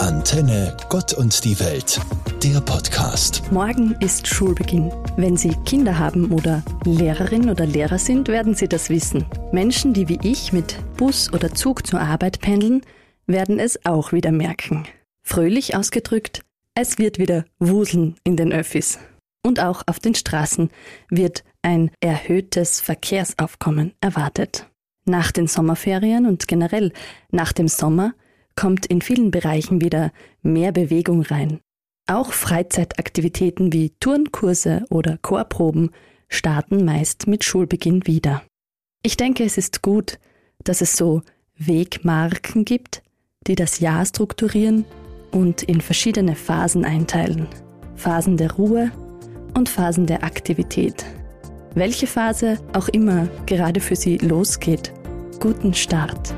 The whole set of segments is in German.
Antenne Gott und die Welt, der Podcast. Morgen ist Schulbeginn. Wenn Sie Kinder haben oder Lehrerin oder Lehrer sind, werden Sie das wissen. Menschen, die wie ich mit Bus oder Zug zur Arbeit pendeln, werden es auch wieder merken. Fröhlich ausgedrückt, es wird wieder wuseln in den Öffis. Und auch auf den Straßen wird ein erhöhtes Verkehrsaufkommen erwartet. Nach den Sommerferien und generell nach dem Sommer kommt in vielen Bereichen wieder mehr Bewegung rein. Auch Freizeitaktivitäten wie Turnkurse oder Chorproben starten meist mit Schulbeginn wieder. Ich denke, es ist gut, dass es so Wegmarken gibt, die das Jahr strukturieren und in verschiedene Phasen einteilen. Phasen der Ruhe und Phasen der Aktivität. Welche Phase auch immer gerade für Sie losgeht, guten Start.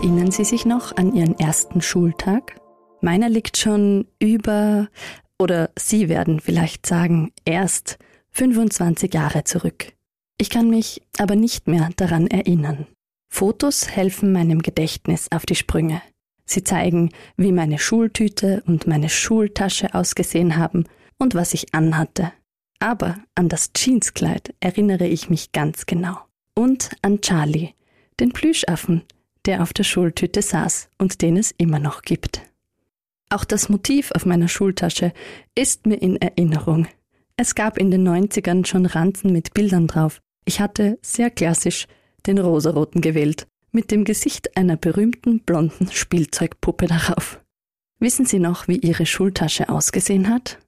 Erinnern Sie sich noch an Ihren ersten Schultag? Meiner liegt schon über, oder Sie werden vielleicht sagen, erst 25 Jahre zurück. Ich kann mich aber nicht mehr daran erinnern. Fotos helfen meinem Gedächtnis auf die Sprünge. Sie zeigen, wie meine Schultüte und meine Schultasche ausgesehen haben und was ich anhatte. Aber an das Jeanskleid erinnere ich mich ganz genau. Und an Charlie, den Plüschaffen, der auf der Schultüte saß und den es immer noch gibt. Auch das Motiv auf meiner Schultasche ist mir in Erinnerung. Es gab in den 90ern schon Ranzen mit Bildern drauf. Ich hatte sehr klassisch den rosaroten gewählt, mit dem Gesicht einer berühmten blonden Spielzeugpuppe darauf. Wissen Sie noch, wie Ihre Schultasche ausgesehen hat?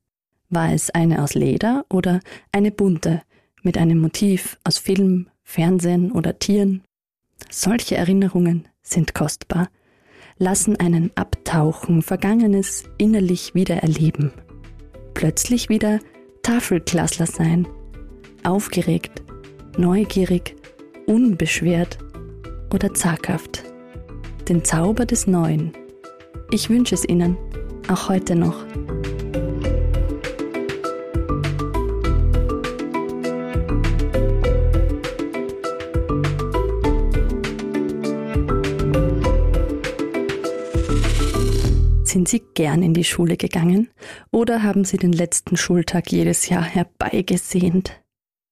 War es eine aus Leder oder eine bunte, mit einem Motiv aus Film, Fernsehen oder Tieren? Solche Erinnerungen sind kostbar, lassen einen abtauchen, Vergangenes innerlich wieder erleben. Plötzlich wieder Tafelklassler sein, aufgeregt, neugierig, unbeschwert oder zaghaft. Den Zauber des Neuen. Ich wünsche es Ihnen, auch heute noch. Sind Sie gern in die Schule gegangen oder haben Sie den letzten Schultag jedes Jahr herbeigesehnt?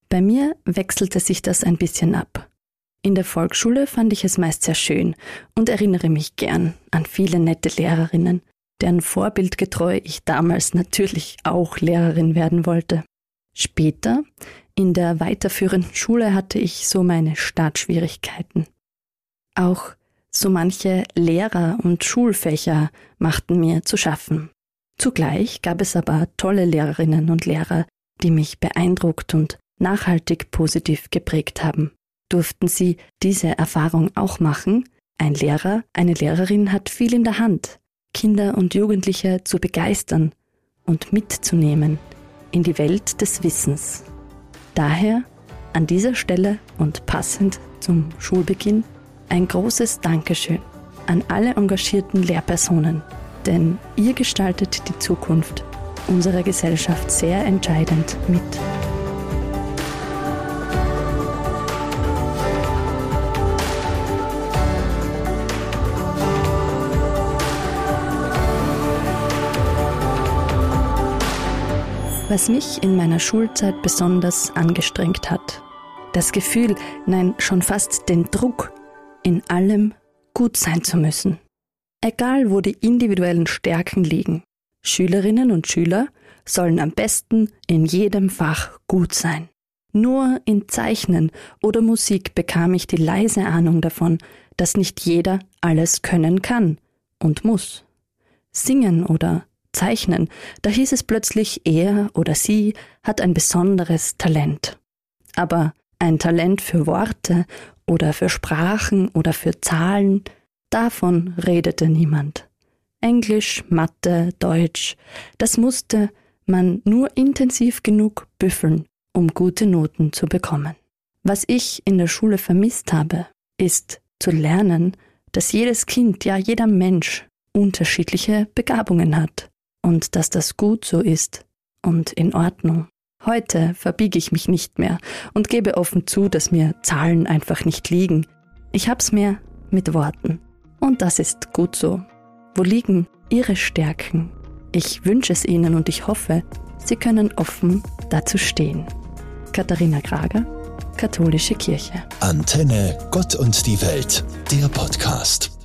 Bei mir wechselte sich das ein bisschen ab. In der Volksschule fand ich es meist sehr schön und erinnere mich gern an viele nette Lehrerinnen, deren vorbildgetreu ich damals natürlich auch Lehrerin werden wollte. Später, in der weiterführenden Schule, hatte ich so meine Startschwierigkeiten. Auch so manche Lehrer und Schulfächer machten mir zu schaffen. Zugleich gab es aber tolle Lehrerinnen und Lehrer, die mich beeindruckt und nachhaltig positiv geprägt haben. Durften Sie diese Erfahrung auch machen? Ein Lehrer, eine Lehrerin hat viel in der Hand, Kinder und Jugendliche zu begeistern und mitzunehmen in die Welt des Wissens. Daher an dieser Stelle und passend zum Schulbeginn ein großes Dankeschön an alle engagierten Lehrpersonen, denn ihr gestaltet die Zukunft unserer Gesellschaft sehr entscheidend mit. Was mich in meiner Schulzeit besonders angestrengt hat, das Gefühl, nein, schon fast den Druck, in allem gut sein zu müssen. Egal wo die individuellen Stärken liegen, Schülerinnen und Schüler sollen am besten in jedem Fach gut sein. Nur in Zeichnen oder Musik bekam ich die leise Ahnung davon, dass nicht jeder alles können kann und muss. Singen oder Zeichnen, da hieß es plötzlich, er oder sie hat ein besonderes Talent. Aber ein Talent für Worte oder für Sprachen oder für Zahlen, davon redete niemand. Englisch, Mathe, Deutsch, das musste man nur intensiv genug büffeln, um gute Noten zu bekommen. Was ich in der Schule vermisst habe, ist zu lernen, dass jedes Kind, ja jeder Mensch unterschiedliche Begabungen hat und dass das gut so ist und in Ordnung. Heute verbiege ich mich nicht mehr und gebe offen zu, dass mir Zahlen einfach nicht liegen. Ich hab's mehr mit Worten. Und das ist gut so. Wo liegen Ihre Stärken? Ich wünsche es Ihnen und ich hoffe, Sie können offen dazu stehen. Katharina Krager, Katholische Kirche. Antenne Gott und die Welt, der Podcast.